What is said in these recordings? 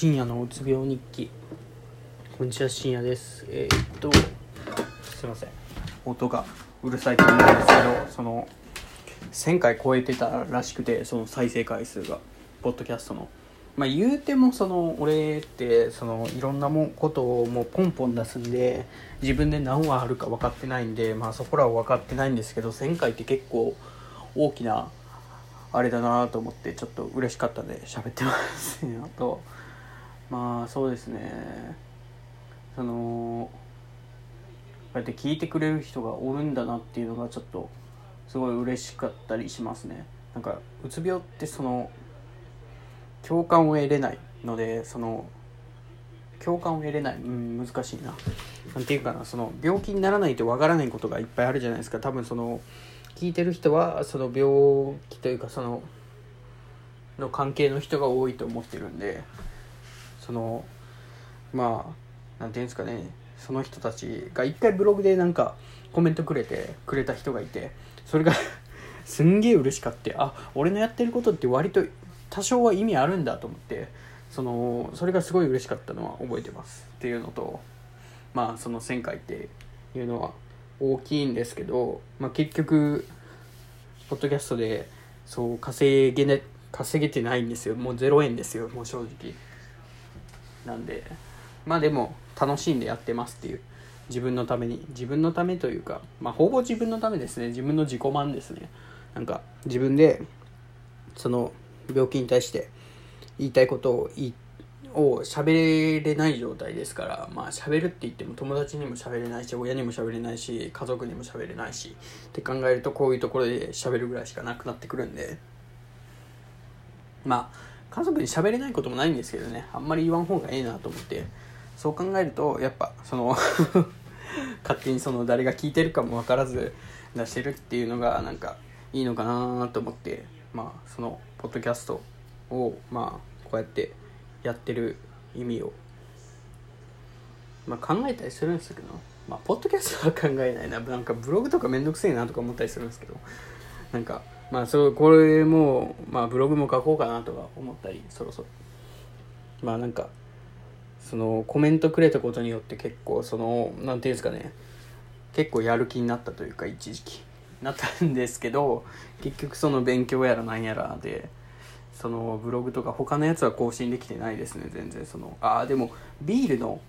深夜のうつ病日記。こんにちは深夜です。えー、っとすいません。音がうるさいと思うんですけどその1000回超えてたらしくてその再生回数がポッドキャストの。まあ言うてもその俺ってそのいろんなもことをもうポンポン出すんで自分で何話あるか分かってないんでまあそこらは分かってないんですけど1000回って結構大きなあれだなと思ってちょっと嬉しかったんで喋ってます。あとまあそうですね。そのこうやって聞いてくれる人がおるんだなっていうのがちょっとすごい嬉しかったりしますね。なんかうつ病ってその共感を得れないのでその共感を得れない。うん難しいな。なんていうかなその病気にならないとわからないことがいっぱいあるじゃないですか。多分その聞いてる人はその病気というかそのの関係の人が多いと思ってるんでそのまあなんていうんですかねその人たちが一回ブログでなんかコメントくれてくれた人がいてそれが すんげえ嬉しかってあ俺のやってることって割と多少は意味あるんだと思ってそのそれがすごい嬉しかったのは覚えてます。っていうのとまあその1000回っていうのは大きいんですけど、まあ、結局ポッドキャストでそう稼げ,、ね、稼げてないんですよ。もう0円ですよもう正直。なんでまあでも楽しんでやってますっていう。自分のために。自分のためというかまあほぼ自分のためですね。自分の自己満ですね。なんか自分でその病気に対して言いたいことを言を喋れない状態ですからまあ喋るって言っても友達にも喋れないし親にも喋れないし家族にも喋れないしって考えるとこういうところで喋るぐらいしかなくなってくるんで。まあ家族に喋れないこともないんですけどね。あんまり言わん方がええなと思って。そう考えるとやっぱその 勝手にその誰が聞いてるかも分からず出してるっていうのがなんかいいのかなと思って。まあそのポッドキャストをまあこうやってやってる意味を、まあ、考えたりするんですけど、まあ、ポッドキャストは考えないな。なんかブログとかめんどくせえなとか思ったりするんですけど。なんかまあそうこれも、まあ、ブログも書こうかなとか思ったりそろそろ。まあなんかそのコメントくれたことによって結構そのなんていうんですかね。結構やる気になったというか一時期なったんですけど結局その勉強やらなんやらでそのブログとか他のやつは更新できてないですね全然。そのああでもビールの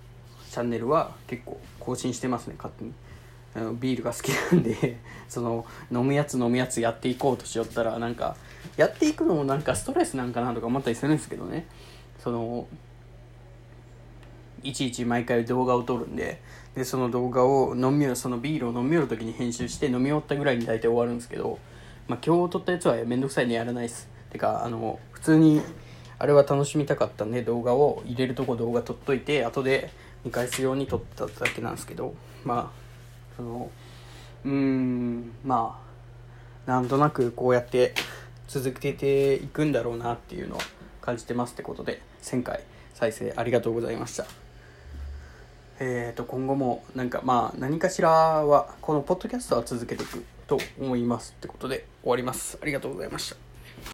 チャンネルは結構更新してますね勝手に。ビールが好きなんで その飲むやつ飲むやつやっていこうとしよったらなんかやっていくのもなんかストレスなんかなとか思ったりするんですけどね。そのいちいち毎回動画を撮るんででその動画を飲みそのビールを飲みよる時に編集して飲み終わったぐらいに大体終わるんですけど、まあ、今日撮ったやつはめんどくさいんでやらないです。てかあの普通にあれは楽しみたかったんで動画を入れるとこ動画撮っといて後で見返すように撮っただけなんですけどまあそのうーんまあなんとなくこうやって続けていくんだろうなっていうのを感じてますってことで1000回再生ありがとうございました。えー、と今後もなんかまあ何かしらはこのポッドキャストは続けていくと思いますってことで終わります。ありがとうございました。